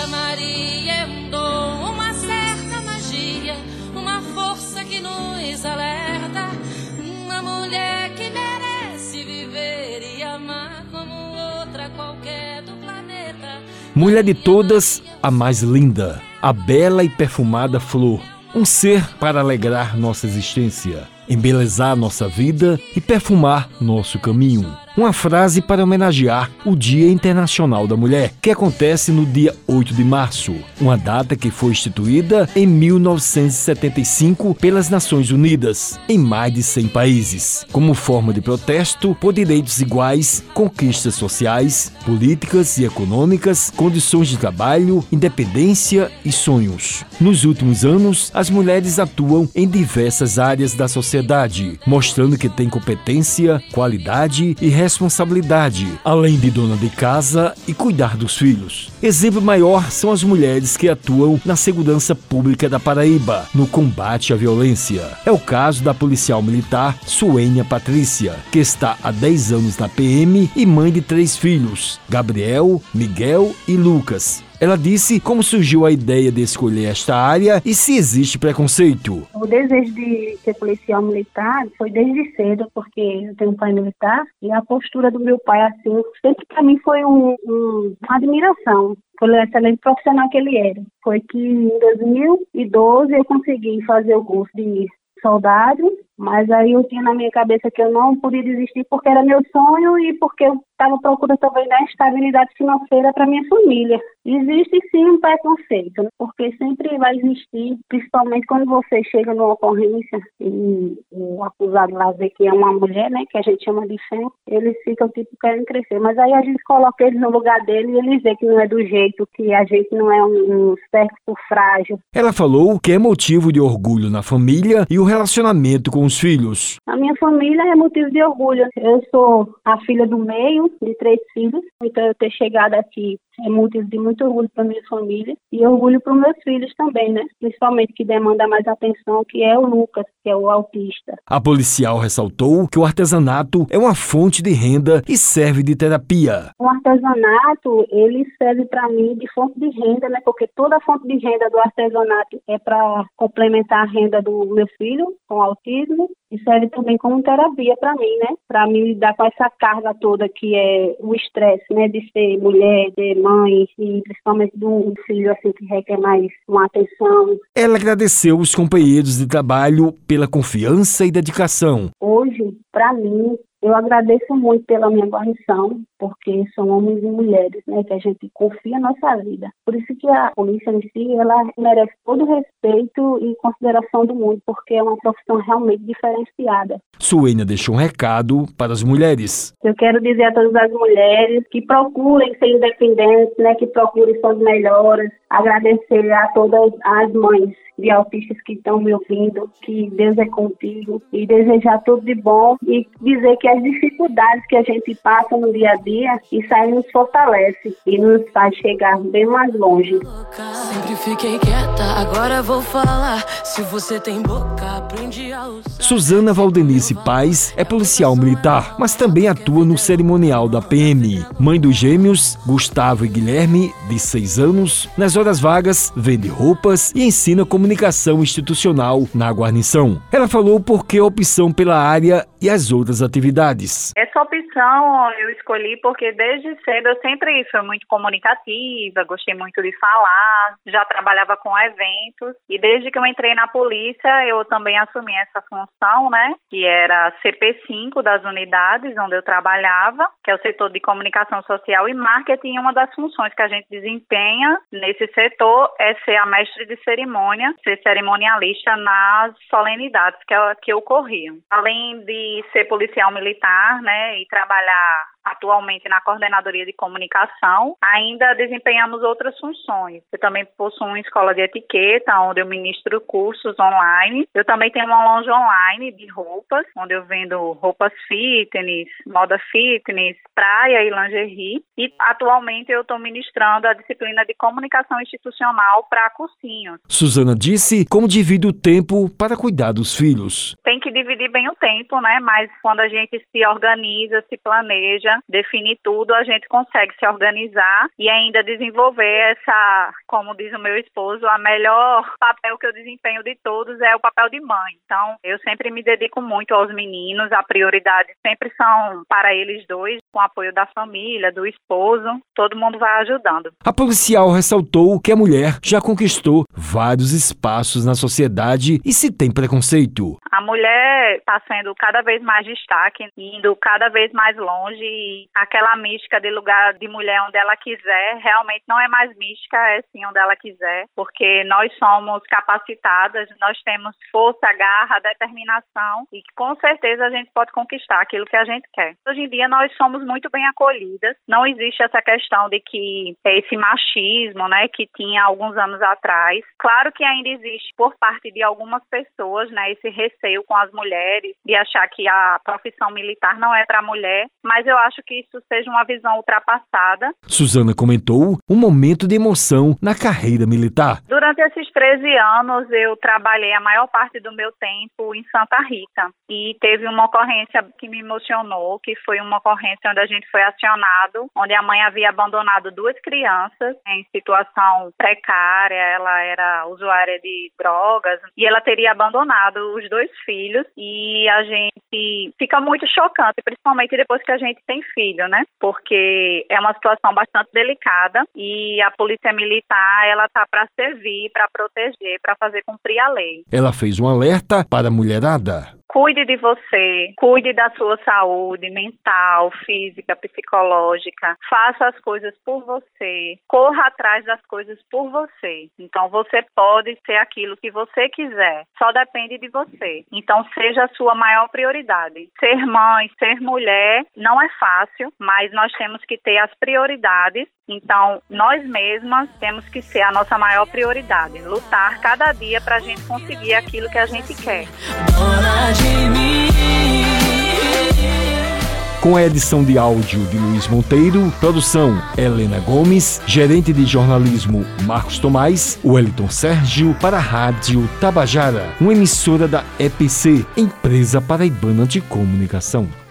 Maria é um dom, uma certa magia, uma força que nos alerta. Uma mulher que merece viver e amar como outra qualquer do planeta. Mulher de todas, a mais linda, a bela e perfumada flor. Um ser para alegrar nossa existência, embelezar nossa vida e perfumar nosso caminho uma frase para homenagear o Dia Internacional da Mulher, que acontece no dia 8 de março, uma data que foi instituída em 1975 pelas Nações Unidas, em mais de 100 países, como forma de protesto por direitos iguais, conquistas sociais, políticas e econômicas, condições de trabalho, independência e sonhos. Nos últimos anos, as mulheres atuam em diversas áreas da sociedade, mostrando que têm competência, qualidade e responsabilidade, além de dona de casa e cuidar dos filhos. Exemplo maior são as mulheres que atuam na segurança pública da Paraíba, no combate à violência. É o caso da policial militar Suênia Patrícia, que está há 10 anos na PM e mãe de três filhos, Gabriel, Miguel e Lucas. Ela disse como surgiu a ideia de escolher esta área e se existe preconceito. O desejo de ser policial militar foi desde cedo, porque eu tenho um pai militar e a postura do meu pai, assim, sempre para mim foi um, um, uma admiração pelo excelente profissional que ele era. Foi que em 2012 eu consegui fazer o curso de soldado, mas aí eu tinha na minha cabeça que eu não podia desistir porque era meu sonho e porque eu estava procurando também da estabilidade financeira para minha família. Existe sim um preconceito, né? porque sempre vai existir, principalmente quando você chega numa ocorrência e o acusado lá vê que é uma mulher, né, que a gente chama de fé, eles ficam tipo querendo crescer. Mas aí a gente coloca eles no lugar dele e eles vê que não é do jeito, que a gente não é um, um certo frágil. Ela falou que é motivo de orgulho na família e o relacionamento com os filhos. A minha família é motivo de orgulho. Eu sou a filha do meio, de três filhos, então eu ter chegado aqui é motivo de muito orgulho para minha família e orgulho para os meus filhos também, né? Principalmente que demanda mais atenção, que é o Lucas, que é o autista. A policial ressaltou que o artesanato é uma fonte de renda e serve de terapia. O artesanato, ele serve para mim de fonte de renda, né? Porque toda a fonte de renda do artesanato é para complementar a renda do meu filho com autismo e serve também como terapia para mim, né? Para me lidar com essa carga toda que é o estresse, né? De ser mulher, de mãe e principalmente de um filho assim que requer mais uma atenção. Ela agradeceu os companheiros de trabalho pela confiança e dedicação. Hoje, para mim, eu agradeço muito pela minha guarnição, porque são homens e mulheres, né, que a gente confia na nossa vida. Por isso que a polícia em si, ela merece todo o respeito e consideração do mundo, porque é uma profissão realmente diferenciada. Suênia deixou um recado para as mulheres. Eu quero dizer a todas as mulheres que procurem ser independentes, né, que procurem suas melhoras. Agradecer a todas as mães de autistas que estão me ouvindo, que Deus é contigo e desejar tudo de bom e dizer que as dificuldades que a gente passa no dia a dia, isso aí nos fortalece e nos faz chegar bem mais longe. Sempre fiquei quieta, agora vou falar. Se você tem boca, aprende a usar. Suzana Valdenice Paz é policial militar, mas também atua no cerimonial da PM. Mãe dos gêmeos, Gustavo e Guilherme, de 6 anos, nas horas vagas, vende roupas e ensina comunicação institucional na guarnição. Ela falou por que a opção pela área e as outras atividades. Essa opção eu escolhi porque desde cedo eu sempre fui muito comunicativa, gostei muito de falar, já trabalhava com eventos e desde que eu entrei na polícia eu também assumi essa função, né, que era CP5 das unidades onde eu trabalhava, que é o setor de comunicação social e marketing. Uma das funções que a gente desempenha nesse setor é ser a mestre de cerimônia ser cerimonialista nas solenidades que, que ocorriam. Além de ser policial militar, né, e trabalhar atualmente na coordenadoria de comunicação, ainda desempenhamos outras funções. Eu também possuo uma escola de etiqueta, onde eu ministro cursos online. Eu também tenho uma loja online de roupas, onde eu vendo roupas fitness, moda fitness, praia e lingerie. E atualmente eu estou ministrando a disciplina de comunicação institucional para cursinhos. Suzana disse como divide o tempo para cuidar dos filhos. Tem que dividir bem o tempo, né? Mas quando a gente se organiza, se planeja, consiga definir tudo, a gente consegue se organizar e ainda desenvolver essa, como diz o meu esposo, a melhor papel que eu desempenho de todos é o papel de mãe. Então, eu sempre me dedico muito aos meninos, a prioridade sempre são para eles dois, com o apoio da família, do esposo, todo mundo vai ajudando. A policial ressaltou que a mulher já conquistou vários espaços na sociedade e se tem preconceito. A mulher está sendo cada vez mais destaque, indo cada vez mais longe aquela mística de lugar de mulher onde ela quiser, realmente não é mais mística, é sim onde ela quiser, porque nós somos capacitadas, nós temos força, garra, determinação e com certeza a gente pode conquistar aquilo que a gente quer. Hoje em dia nós somos muito bem acolhidas, não existe essa questão de que esse machismo, né, que tinha alguns anos atrás. Claro que ainda existe por parte de algumas pessoas, né, esse receio com as mulheres de achar que a profissão militar não é para mulher, mas eu acho que isso seja uma visão ultrapassada. Suzana comentou um momento de emoção na carreira militar. Durante esses 13 anos eu trabalhei a maior parte do meu tempo em Santa Rita e teve uma ocorrência que me emocionou, que foi uma ocorrência onde a gente foi acionado, onde a mãe havia abandonado duas crianças em situação precária, ela era usuária de drogas e ela teria abandonado os dois filhos e a gente fica muito chocante, principalmente depois que a gente tem filho, né? Porque é uma situação bastante delicada e a polícia militar ela tá para servir, para proteger, para fazer cumprir a lei. Ela fez um alerta para a mulherada. Cuide de você, cuide da sua saúde mental, física, psicológica. Faça as coisas por você. Corra atrás das coisas por você. Então você pode ser aquilo que você quiser. Só depende de você. Então seja a sua maior prioridade. Ser mãe, ser mulher não é fácil, mas nós temos que ter as prioridades. Então nós mesmas temos que ser a nossa maior prioridade. Lutar cada dia para a gente conseguir aquilo que a gente quer. Com a edição de áudio de Luiz Monteiro, produção Helena Gomes, gerente de jornalismo Marcos Tomás, Wellington Sérgio para a Rádio Tabajara, uma emissora da EPC, Empresa Paraibana de Comunicação.